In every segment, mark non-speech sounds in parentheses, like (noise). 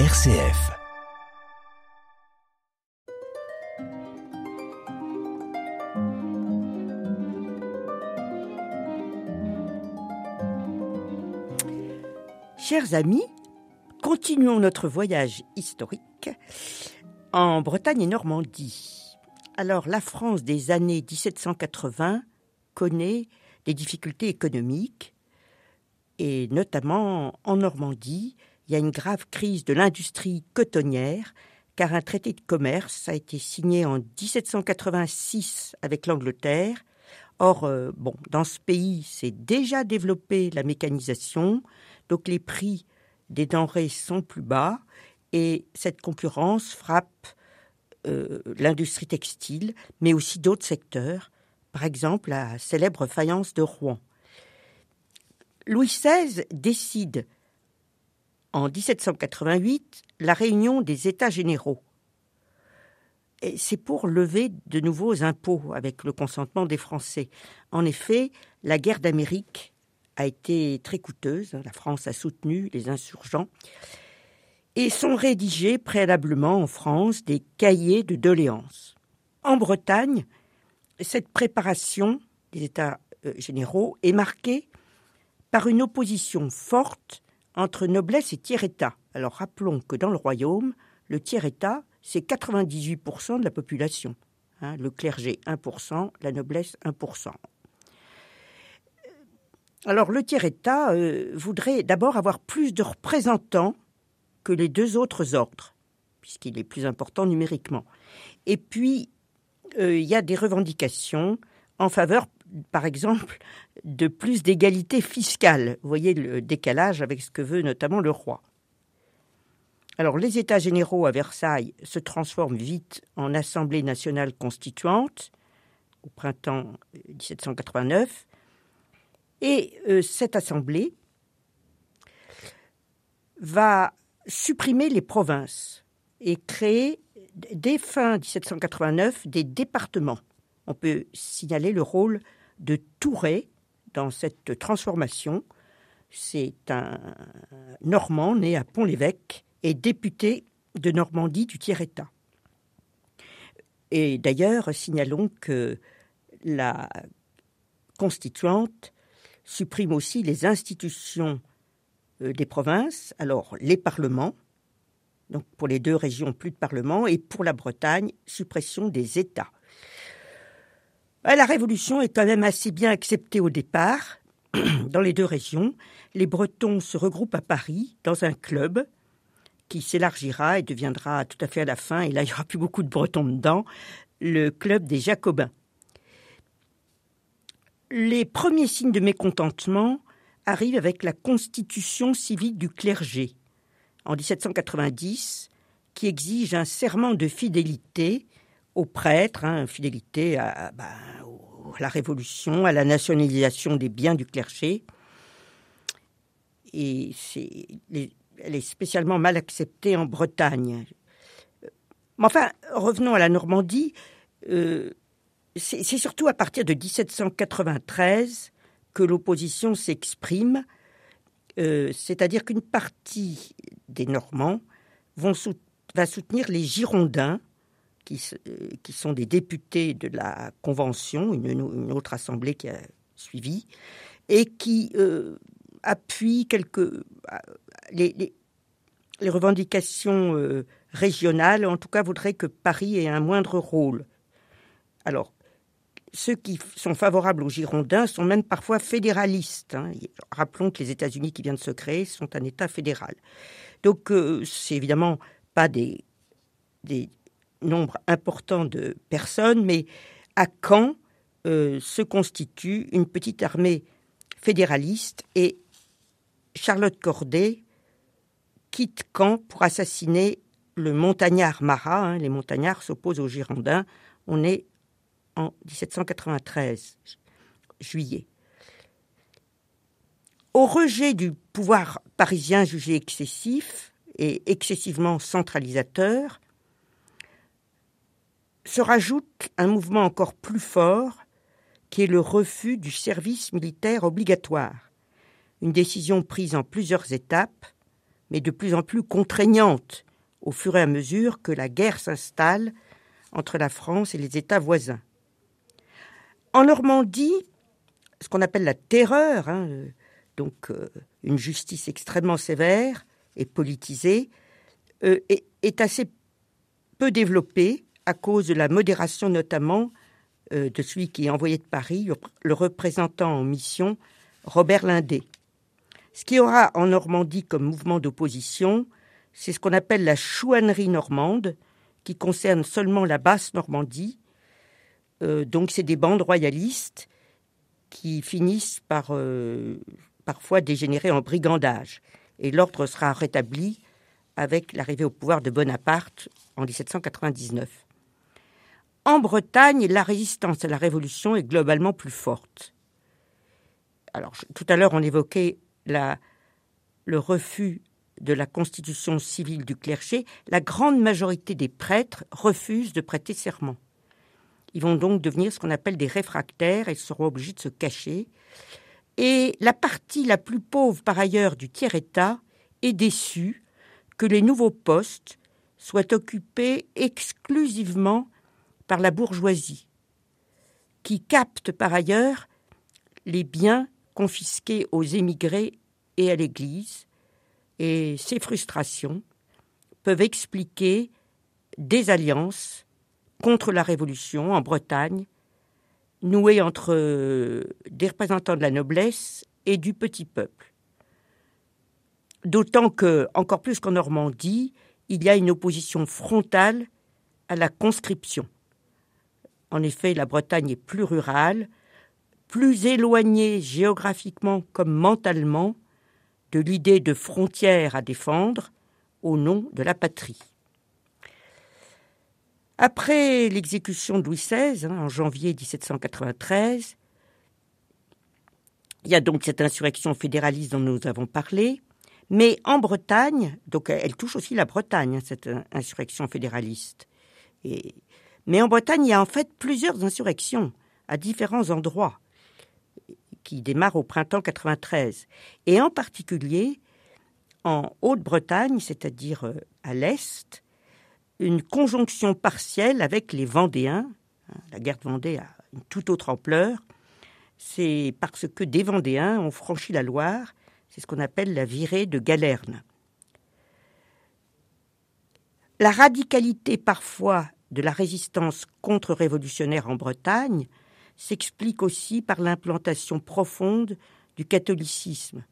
RCF. Chers amis, continuons notre voyage historique en Bretagne et Normandie. Alors, la France des années 1780 connaît des difficultés économiques, et notamment en Normandie, il y a une grave crise de l'industrie cotonnière, car un traité de commerce a été signé en 1786 avec l'Angleterre. Or, euh, bon, dans ce pays, s'est déjà développé la mécanisation, donc les prix des denrées sont plus bas et cette concurrence frappe euh, l'industrie textile, mais aussi d'autres secteurs, par exemple la célèbre faïence de Rouen. Louis XVI décide en 1788 la réunion des États généraux. C'est pour lever de nouveaux impôts avec le consentement des Français. En effet, la guerre d'Amérique a été très coûteuse. La France a soutenu les insurgents. Et sont rédigés préalablement en France des cahiers de doléances. En Bretagne, cette préparation des États euh, généraux est marquée par une opposition forte entre noblesse et tiers-État. Alors rappelons que dans le royaume, le tiers-État, c'est 98% de la population. Hein, le clergé 1%, la noblesse 1%. Alors le tiers-État euh, voudrait d'abord avoir plus de représentants que les deux autres ordres, puisqu'il est plus important numériquement. Et puis, euh, il y a des revendications en faveur, par exemple, de plus d'égalité fiscale. Vous voyez le décalage avec ce que veut notamment le roi. Alors les États généraux à Versailles se transforment vite en Assemblée nationale constituante au printemps 1789 et euh, cette assemblée va supprimer les provinces et créer dès fin 1789 des départements. On peut signaler le rôle de Tourret dans cette transformation. C'est un Normand né à Pont-l'Évêque et député de Normandie du tiers-État. Et d'ailleurs, signalons que la constituante supprime aussi les institutions euh, des provinces, alors les parlements, donc pour les deux régions plus de parlements, et pour la Bretagne, suppression des États. La révolution est quand même assez bien acceptée au départ. (clears throat) Dans les deux régions, les Bretons se regroupent à Paris dans un club qui s'élargira et deviendra tout à fait à la fin, et là il n'y aura plus beaucoup de Bretons dedans, le club des Jacobins. Les premiers signes de mécontentement arrivent avec la constitution civique du clergé en 1790 qui exige un serment de fidélité aux prêtres, hein, fidélité à, bah, à, la Révolution, à la nationalisation des biens du clergé. Et elle est spécialement mal acceptée en Bretagne. Mais enfin, revenons à la Normandie. Euh, c'est surtout à partir de 1793 que l'opposition s'exprime, euh, c'est-à-dire qu'une partie des Normands va soutenir les Girondins, qui, euh, qui, sont des députés de la Convention, une, autre assemblée qui a suivi, et qui euh, appuient quelques, les, les, les revendications régionales, en tout cas voudraient que Paris ait un moindre rôle. Alors, ceux qui sont favorables aux Girondins sont même parfois fédéralistes. Hein. Rappelons que les États-Unis qui viennent de se créer sont un État fédéral. Donc, euh, c'est évidemment pas des, des, nombres importants de personnes, mais à Caen euh, se constitue une petite armée fédéraliste et Charlotte Corday quitte Caen pour assassiner le montagnard Marat. Hein. Les montagnards s'opposent aux Girondins. On est en 1793, juillet. Au rejet du pouvoir parisien jugé excessif et excessivement centralisateur, se rajoute un mouvement encore plus fort qui est le refus du service militaire obligatoire, une décision prise en plusieurs étapes, mais de plus en plus contraignante au fur et à mesure que la guerre s'installe entre la France et les États voisins. En Normandie, ce qu'on appelle la terreur, hein, donc euh, une justice extrêmement sévère et politisée, euh, est, assez peu développée à cause de la modération notamment euh, de celui qui est envoyé de Paris, le représentant en mission, Robert Lindé. Ce qui aura en Normandie comme mouvement d'opposition, c'est ce qu'on appelle la chouannerie normande, qui concerne seulement la basse Normandie. Euh, donc c'est des bandes royalistes qui finissent par euh, parfois dégénérer en brigandage. Et l'ordre sera rétabli avec l'arrivée au pouvoir de Bonaparte en 1799. En Bretagne, la résistance à la Révolution est globalement plus forte. Alors, tout à l'heure, on évoquait le refus de la constitution civile du clergé. La grande majorité des prêtres refusent de prêter serment. Ils vont donc devenir ce qu'on appelle des réfractaires et seront obligés de se cacher. Et la partie la plus pauvre, par ailleurs, du tiers-État est déçue que les nouveaux postes soient occupés exclusivement par la bourgeoisie, qui capte par ailleurs les biens confisqués aux émigrés et à l'Église, et ces frustrations peuvent expliquer des alliances contre la Révolution en Bretagne, nouées entre des représentants de la noblesse et du petit peuple. D'autant que, encore plus qu'en Normandie, il y a une opposition frontale à la conscription. En effet, la Bretagne est plus rurale, plus éloignée géographiquement comme mentalement de l'idée de frontière à défendre au nom de la patrie. Après l'exécution de Louis XVI, hein, en janvier 1793, il y a donc cette insurrection fédéraliste dont nous avons parlé, mais en Bretagne, donc elle touche aussi la Bretagne, hein, cette insurrection fédéraliste. Et mais en Bretagne, il y a en fait plusieurs insurrections à différents endroits qui démarrent au printemps 93. Et en particulier, en Haute-Bretagne, c'est-à-dire euh, à l'Est, une conjonction partielle avec les Vendéens. Hein, la guerre de Vendée a une toute autre ampleur. C'est parce que des Vendéens ont franchi la Loire. C'est ce qu'on appelle la virée de Galerne. La radicalité parfois de la résistance contre-révolutionnaire en Bretagne s'explique aussi par l'implantation profonde du catholicisme.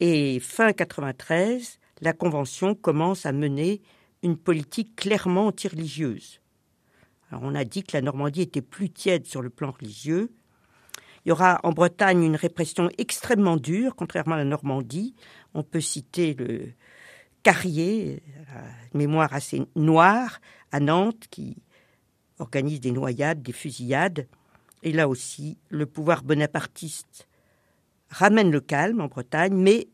Et fin 93, la Convention commence à mener une politique clairement anti-religieuse. Alors on a dit que la Normandie était plus tiède sur le plan religieux. Il y aura en Bretagne une répression extrêmement dure, contrairement à la Normandie. On peut citer le, Carrier, mémoire assez noire, à Nantes, qui organise des noyades, des fusillades. Et là aussi, le pouvoir bonapartiste ramène le calme en Bretagne, mais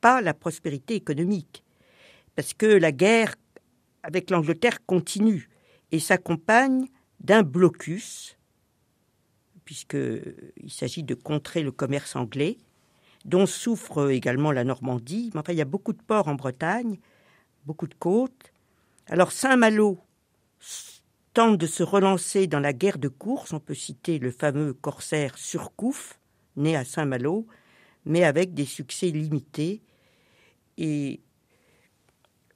pas la prospérité économique. Parce que la guerre avec l'Angleterre continue et s'accompagne d'un blocus, puisqu'il s'agit de contrer le commerce anglais, dont souffre également la Normandie. Mais enfin, il y a beaucoup de ports en Bretagne, beaucoup de côtes. Alors Saint-Malo tente de se relancer dans la guerre de course. On peut citer le fameux corsaire Surcouf, né à Saint-Malo, mais avec des succès limités. Et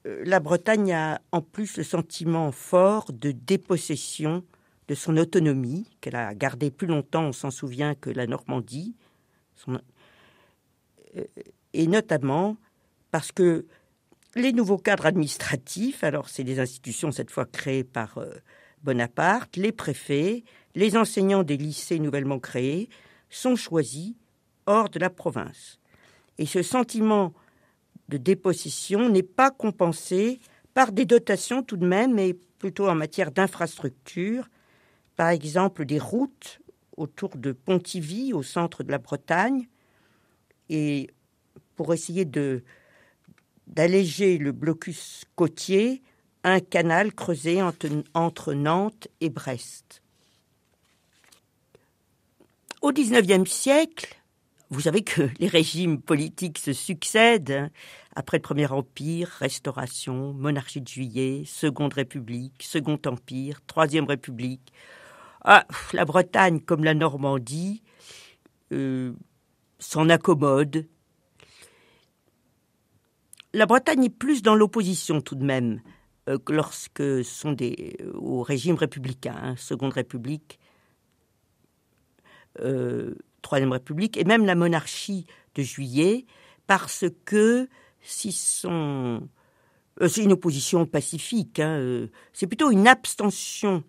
euh, la Bretagne a en plus le sentiment fort de dépossession de son autonomie, qu'elle a gardée plus longtemps, on s'en souvient, que la Normandie. Et notamment parce que les nouveaux cadres administratifs, alors c'est des institutions cette fois créées par euh, Bonaparte, les préfets, les enseignants des lycées nouvellement créés, sont choisis hors de la province. Et ce sentiment de dépossession n'est pas compensé par des dotations tout de même, mais plutôt en matière d'infrastructures, par exemple des routes autour de Pontivy, au centre de la Bretagne, et pour essayer de d'alléger le blocus côtier, un canal creusé entre, entre Nantes et Brest. Au XIXe siècle, vous savez que (laughs) les régimes politiques se succèdent. Hein. Après le Premier Empire, Restauration, Monarchie de Juillet, Seconde République, Second Empire, Troisième République. Ah, la Bretagne, comme la Normandie, euh, s'en accommode. La Bretagne est plus dans l'opposition tout de même euh, lorsque sont des euh, au régime républicain, hein, Seconde République, Troisième République et même la monarchie de Juillet, parce que si c'est une opposition pacifique, hein, c'est plutôt une abstention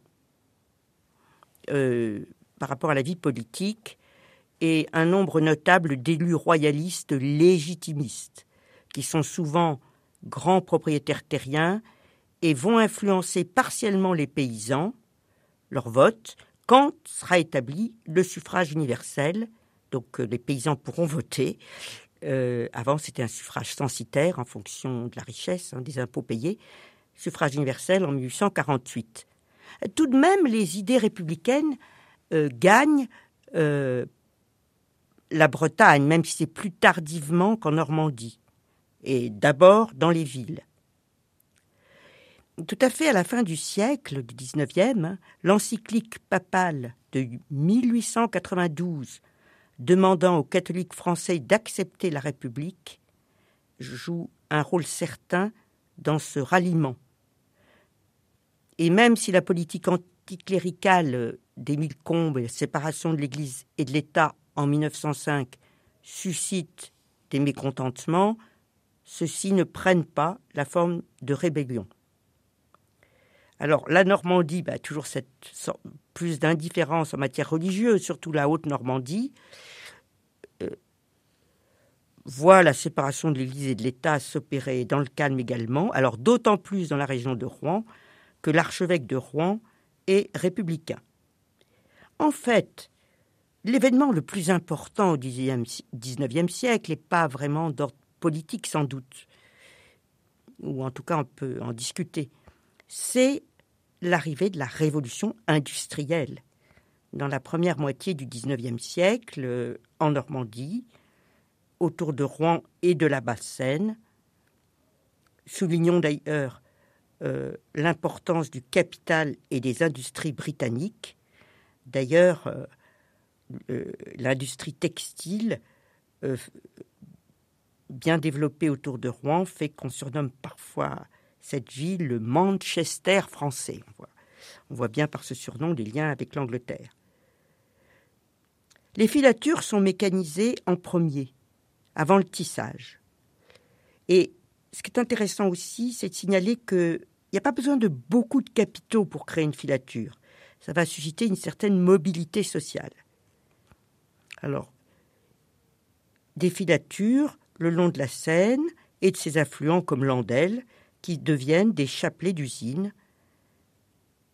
par rapport à la vie politique et un nombre notable d'élus royalistes légitimistes, qui sont souvent grands propriétaires terriens et vont influencer partiellement les paysans, leur vote, quand sera établi le suffrage universel. Donc euh, les paysans pourront voter. Euh, avant, c'était un suffrage censitaire en fonction de la richesse, hein, des impôts payés. Suffrage universel en 1848. Tout de même, les idées républicaines euh, gagnent la Bretagne, même si c'est plus tardivement qu'en Normandie, et d'abord dans les villes. Tout à fait à la fin du siècle, du XIXe, l'encyclique papale de 1892 demandant aux catholiques français d'accepter la République joue un rôle certain dans ce ralliement. Et même si la politique anticléricale d'Émile Combes et la séparation de l'Église et de l'État en 1905 suscite des mécontentements, ceux-ci ne prennent pas la forme de rébellion. Alors la Normandie, bah, toujours cette plus d'indifférence en matière religieuse, surtout la Haute-Normandie, euh, voit la séparation de l'Église et de l'État s'opérer dans le calme également, alors d'autant plus dans la région de Rouen que l'archevêque de Rouen est républicain. En fait, L'événement le plus important au XIXe siècle n'est pas vraiment d'ordre politique sans doute, ou en tout cas on peut en discuter, c'est l'arrivée de la révolution industrielle dans la première moitié du XIXe siècle euh, en Normandie, autour de Rouen et de la Basse-Seine. Soulignons d'ailleurs euh, l'importance du capital et des industries britanniques. D'ailleurs, euh, l'industrie textile euh, bien développée autour de Rouen fait qu'on surnomme parfois cette ville le Manchester français. On voit, bien par ce surnom des liens avec l'Angleterre. Les filatures sont mécanisées en premier, avant le tissage. Et ce qui est intéressant aussi, c'est de signaler qu'il n'y a pas besoin de beaucoup de capitaux pour créer une filature. Ça va susciter une certaine mobilité sociale. Alors, des filatures le long de la Seine et de ses affluents comme l'Andelle, qui deviennent des chapelets d'usine,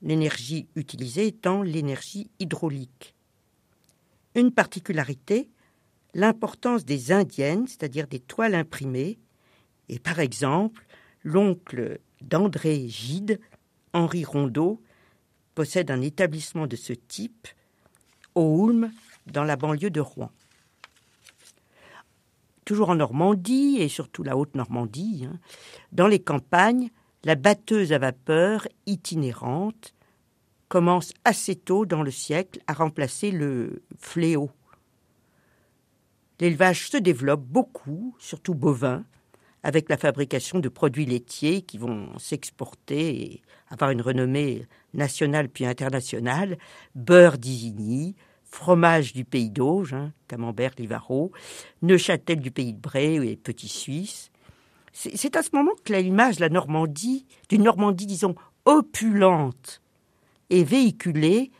l'énergie utilisée étant l'énergie hydraulique. Une particularité, l'importance des indiennes, c'est-à-dire des toiles imprimées, et par exemple, l'oncle d'André Gide, Henri Rondeau, possède un établissement de ce type au Hulme dans la banlieue de Rouen. Toujours en Normandie, et surtout la Haute-Normandie, hein, dans les campagnes, la batteuse à vapeur itinérante commence assez tôt dans le siècle à remplacer le fléau. L'élevage se développe beaucoup, surtout bovin, avec la fabrication de produits laitiers qui vont s'exporter et avoir une renommée nationale puis internationale, beurre d'Isigny, fromage du pays d'Auge, hein, Camembert, Livaro, Neuchâtel du pays de Bray et Petit Suisse. C'est à ce moment que l'image de la Normandie, d'une Normandie, disons, opulente, est véhiculée,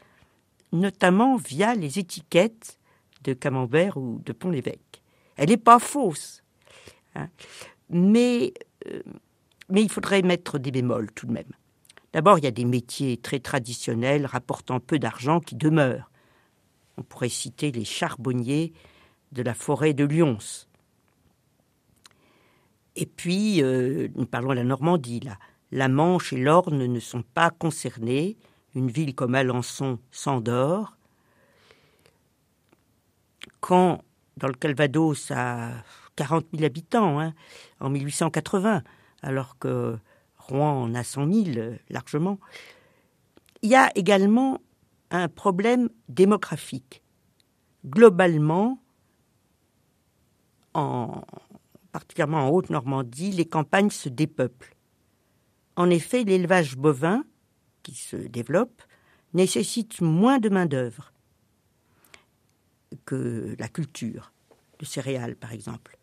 notamment via les étiquettes de Camembert ou de Pont-l'Évêque. Elle n'est pas fausse, hein. euh, mais il faudrait mettre des bémols tout de même. D'abord, il y a des métiers très traditionnels rapportant peu d'argent qui demeurent. On pourrait citer les charbonniers de la forêt de Lyons. Et puis, euh, nous parlons de la Normandie. La Manche et l'Orne ne sont pas concernés. Une ville comme Alençon s'endort. Quand dans le Calvados à 40 000 habitants hein, en 1880, alors que Rouen en a 100 000 largement. Il y a également un problème démographique. Globalement, en, particulièrement en Haute-Normandie, les campagnes se dépeuplent. En effet, l'élevage bovin, qui se développe, nécessite moins de main-d'œuvre que la culture de céréales, par exemple.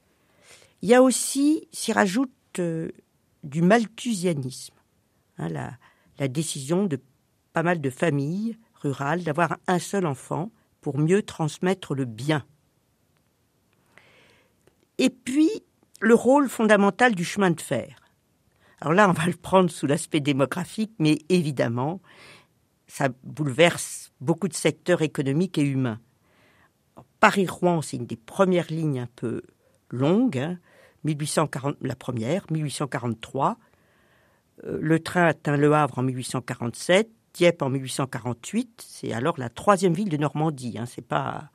Il y a aussi, s'y rajoute euh, du malthusianisme, hein, la, la décision de pas mal de familles rurales d'avoir un seul enfant pour mieux transmettre le bien. Et puis, le rôle fondamental du chemin de fer. Alors là, on va le prendre sous l'aspect démographique, mais évidemment, ça bouleverse beaucoup de secteurs économiques et humains. Paris-Rouen, c'est une des premières lignes un peu longues, 1840, hein. la première, 1843. Euh, le train atteint Le Havre en 1847, Dieppe en 1848. C'est alors la troisième ville de Normandie. Hein, c'est pas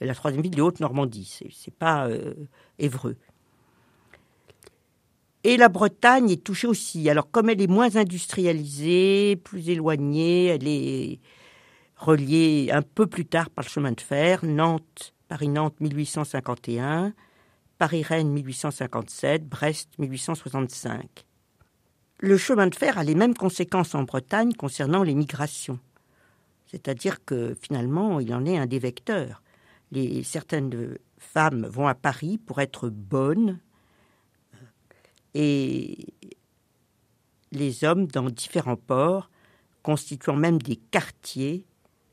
la troisième ville de Haute-Normandie. C'est, c'est pas euh, Évreux. Et la Bretagne est touchée aussi. Alors comme elle est moins industrialisée, plus éloignée, elle est reliée un peu plus tard par le chemin de fer. Nantes, Paris-Nantes 1851, Paris-Rennes 1857, Brest 1865 le chemin de fer a les mêmes conséquences en Bretagne concernant les migrations. C'est-à-dire que finalement, il en est un des vecteurs. Certaines femmes vont à Paris pour être bonnes et les hommes dans différents ports, constituant même des quartiers,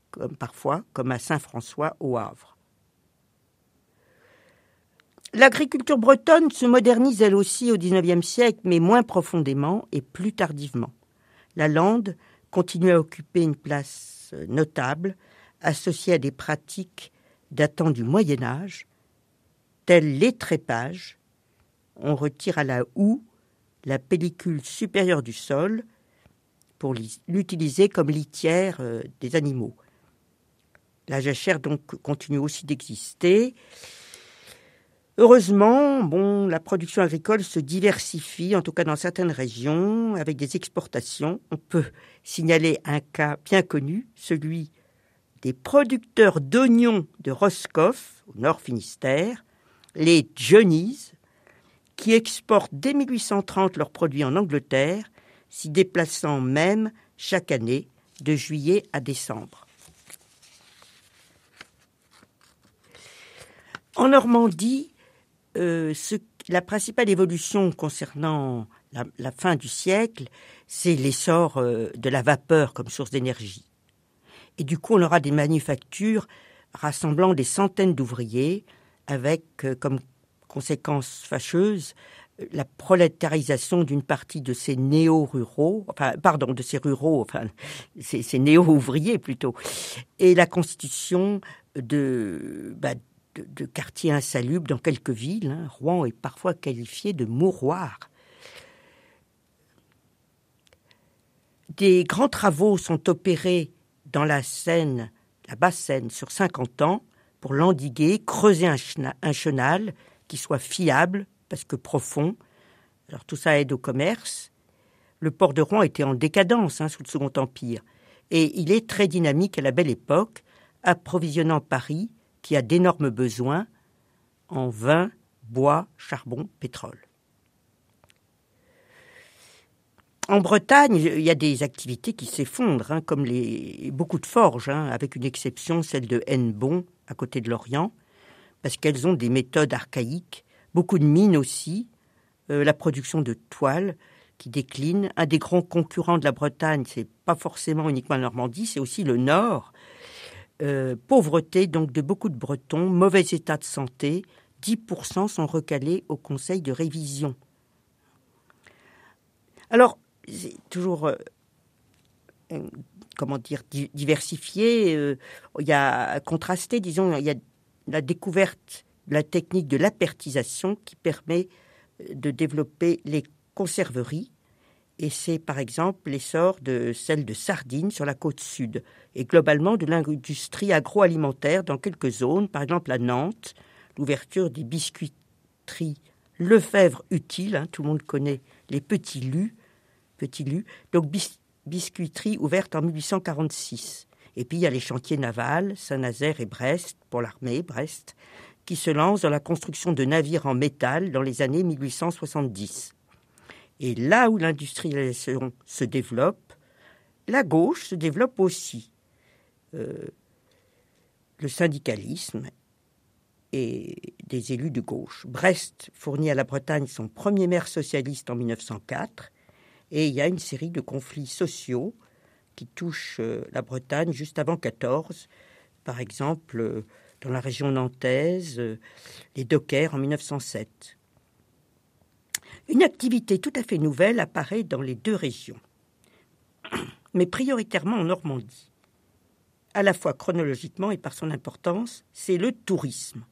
comme parfois, comme à Saint-François au Havre. L'agriculture bretonne se modernise elle aussi au XIXe siècle, mais moins profondément et plus tardivement. La lande continue à occuper une place notable, associée à des pratiques datant du Moyen Âge, telles l'étrépage. On retire à la houe la pellicule supérieure du sol pour l'utiliser comme litière euh, des animaux. La jachère donc continue aussi d'exister Heureusement, la production agricole se diversifie, en tout cas dans certaines régions, avec des exportations. On peut signaler un cas bien connu, celui des producteurs d'oignons de Roscoff, au nord Finistère, les Johnnies, qui exportent dès 1830 leurs produits en Angleterre, s'y déplaçant même chaque année de juillet à décembre. En Normandie, euh, la principale évolution concernant la, fin du siècle, c'est l'essor euh, de la vapeur comme source d'énergie. Et du coup, on aura des manufactures rassemblant des centaines d'ouvriers, avec euh, comme conséquence fâcheuse la prolétarisation d'une partie de ces néo-ruraux, pardon, de ces ruraux, enfin, ces, néo-ouvriers plutôt, et la constitution de, bah, de, quartiers insalubres dans quelques villes. Hein. Rouen est parfois qualifié de mouroir. Des grands travaux sont opérés dans la Seine, la basse Seine, sur 50 ans, pour l'endiguer, creuser un, chenal qui soit fiable, parce que profond. Alors tout ça aide au commerce. Le port de Rouen était en décadence hein, sous le Second Empire, et il est très dynamique à la belle époque, approvisionnant Paris qui a d'énormes besoins en vin, bois, charbon, pétrole. En Bretagne, il y a des activités qui s'effondrent, hein, comme beaucoup de forges, hein, avec une exception, celle de Hennebon, à côté de l'Orient, parce qu'elles ont des méthodes archaïques, beaucoup de mines aussi, euh, la production de toiles qui décline. Un des grands concurrents de la Bretagne, c'est pas forcément uniquement la Normandie, c'est aussi le Nord, euh, pauvreté donc de beaucoup de Bretons, mauvais état de santé, 10% sont recalés au conseil de révision. Alors, c'est toujours, euh, euh, comment dire, diversifié, il y a contrasté, disons, il y a la découverte de la technique de l'apertisation qui permet de développer les conserveries et c'est par exemple l'essor de celle de sardines sur la côte sud, et globalement de l'industrie agroalimentaire dans quelques zones, par exemple à Nantes, l'ouverture des biscuiteries Lefebvre Utile, hein, tout le monde connaît les petits lus, petits lus, donc biscuiterie ouverte en 1846. Et puis il y a les chantiers navals, Saint-Nazaire et Brest, pour l'armée, Brest, qui se lancent dans la construction de navires en métal dans les années 1870. Et là où l'industrialisation se développe, la gauche se développe aussi. Euh, le syndicalisme et des élus de gauche. Brest fournit à la Bretagne son premier maire socialiste en 1904 et il y a une série de conflits sociaux qui touchent euh, la Bretagne juste avant 14. Par exemple, euh, dans la région nantaise, les dockers en 1907. Une activité tout à fait nouvelle apparaît dans les deux régions, (clears throat) mais prioritairement en Normandie. À la fois chronologiquement et par son importance, c'est le tourisme.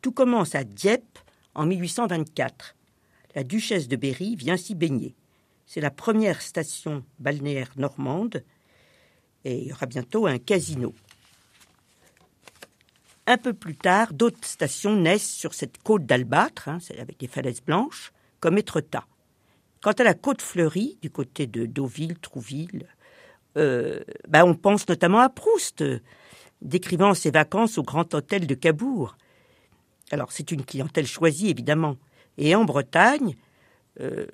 Tout commence à Dieppe en 1824. La duchesse de Berry vient s'y baigner. C'est la première station balnéaire normande et il y aura bientôt un casino. Un peu plus tard, d'autres stations naissent sur cette côte d'Albâtre, hein, avec des falaises blanches, comme Étretat. Quant à la côte fleurie, du côté de Deauville, Trouville, euh, ben, on pense notamment à Proust, décrivant ses vacances au Grand Hôtel de Cabourg. Alors c'est une clientèle choisie évidemment. Et en Bretagne, euh,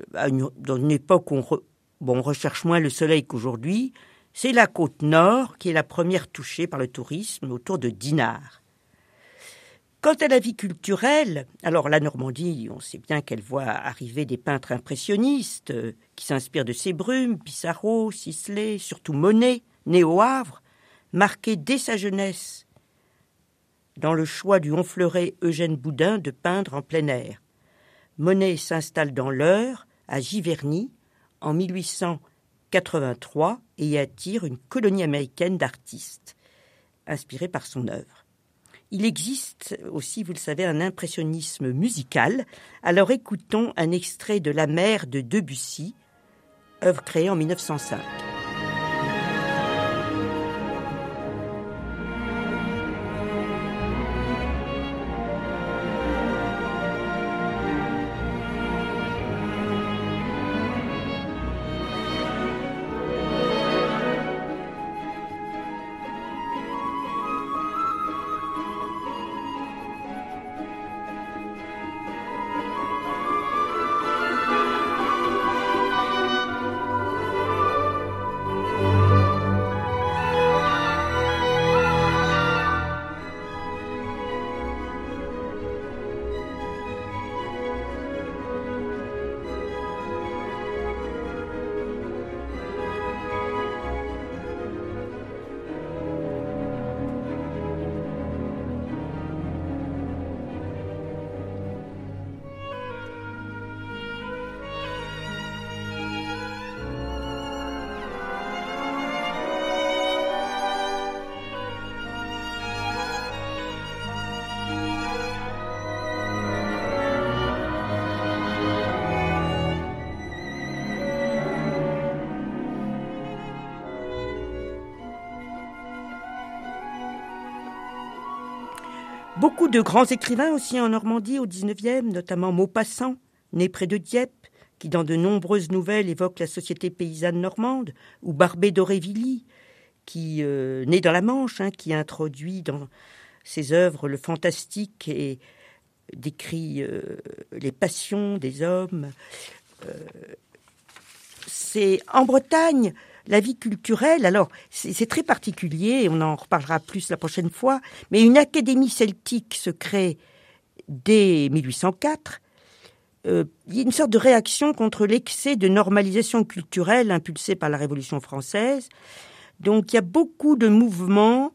dans une époque où on, on recherche moins le soleil qu'aujourd'hui, c'est la côte nord qui est la première touchée par le tourisme autour de Dinard. Quant à la vie culturelle, alors la Normandie, on sait bien qu'elle voit arriver des peintres impressionnistes euh, qui s'inspirent de ces brumes, Pissarro, Sisley, surtout Monet, né au Havre, marqué dès sa jeunesse dans le choix du Honfleuret Eugène Boudin de peindre en plein air. Monet s'installe dans l'Eure, à Giverny, en 1883 et y attire une colonie américaine d'artistes, inspirée par son œuvre. Il existe aussi, vous le savez, un impressionnisme musical. Alors écoutons un extrait de La mer de Debussy, œuvre créée en 1905. Beaucoup de grands écrivains aussi en Normandie au XIXe, notamment Maupassant, né près de Dieppe, qui dans de nombreuses nouvelles évoque la société paysanne normande, ou Barbé d'Aurevilly, qui euh, né dans la Manche, hein, qui introduit dans ses œuvres le fantastique et décrit euh, les passions des hommes. Euh, c'est en Bretagne la vie culturelle, alors c'est très particulier, on en reparlera plus la prochaine fois, mais une académie celtique se crée dès 1804. Euh, il y a une sorte de réaction contre l'excès de normalisation culturelle impulsé par la Révolution française. Donc il y a beaucoup de mouvements,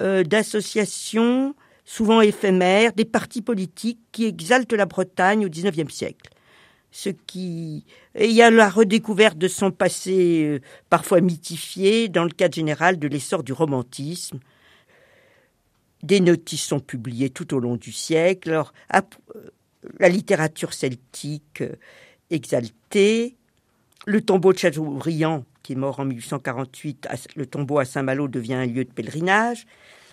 euh, d'associations, souvent éphémères, des partis politiques qui exaltent la Bretagne au XIXe siècle ce qui il y a la redécouverte de son passé euh, parfois mythifié dans le cadre général de l'essor du romantisme. Des notices sont publiées tout au long du siècle. Alors, euh, la littérature celtique euh, exaltée, le tombeau de Chateaubriand, qui est mort en 1848, le tombeau à Saint-Malo devient un lieu de pèlerinage.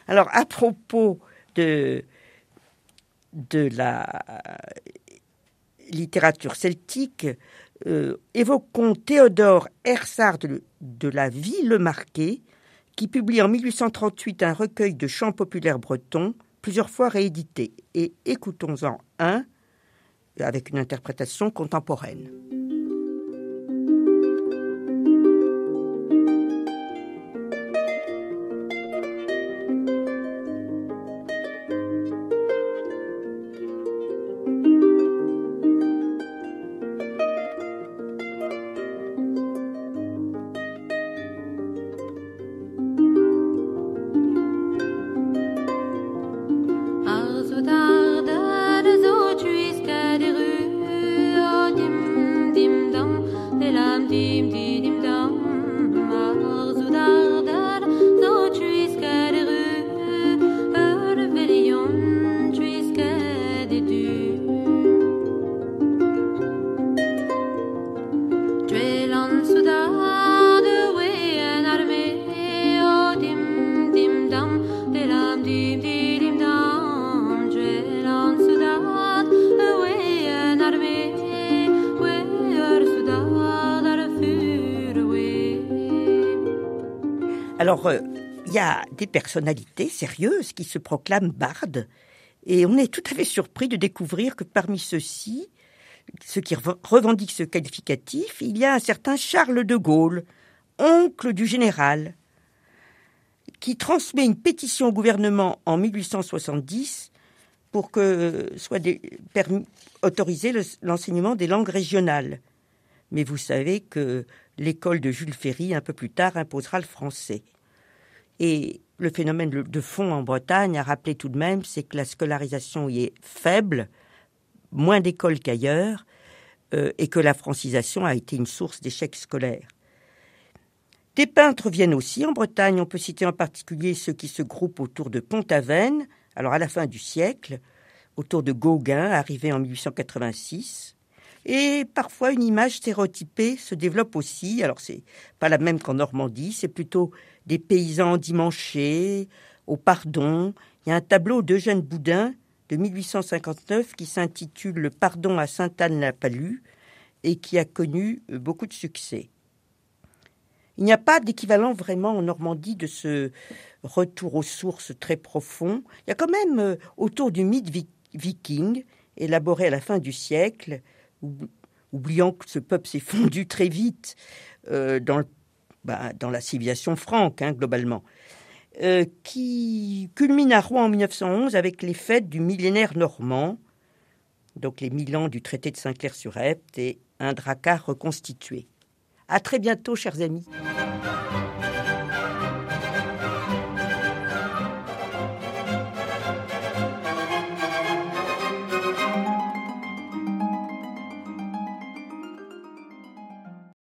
Alors, à propos de la littérature celtique, euh, évoquons Théodore Hersard de, la Ville Marquée, qui publie en 1838 un recueil de chants populaires bretons, plusieurs fois réédité. Et écoutons-en un avec une interprétation contemporaine. Il y a des personnalités sérieuses qui se proclament bardes, et on est tout à fait surpris de découvrir que parmi ceux-ci, ceux qui revendiquent ce qualificatif, il y a un certain Charles de Gaulle, oncle du général, qui transmet une pétition au gouvernement en 1870 pour que soit autorisé l'enseignement des langues régionales. Mais vous savez que l'école de Jules Ferry, un peu plus tard, imposera le français. Et le phénomène de fond en Bretagne a rappelé tout de même, c'est que la scolarisation y est faible, moins d'écoles qu'ailleurs, euh, et que la francisation a été une source d'échecs scolaires. Des peintres viennent aussi en Bretagne. On peut citer en particulier ceux qui se groupent autour de Pont-Aven, alors à la fin du siècle, autour de Gauguin, arrivé en 1886. Et parfois, une image stéréotypée se développe aussi. Alors, c'est pas la même qu'en Normandie, c'est plutôt des paysans dimanchés, au pardon. Il y a un tableau d'Eugène Boudin de 1859 qui s'intitule Le pardon à Sainte-Anne-la-Palue et qui a connu euh, beaucoup de succès. Il n'y a pas d'équivalent vraiment en Normandie de ce retour aux sources très profond. Il y a quand même euh, autour du mythe viking, élaboré à la fin du siècle, oubliant que ce peuple s'est (laughs) fondu très vite euh, dans, bah, dans, la civilisation franque, hein, globalement, euh, qui culmine à Rouen en 1911 avec les fêtes du millénaire normand, donc les mille ans du traité de Saint-Clair-sur-Epte et un dracar reconstitué. À très bientôt, chers amis.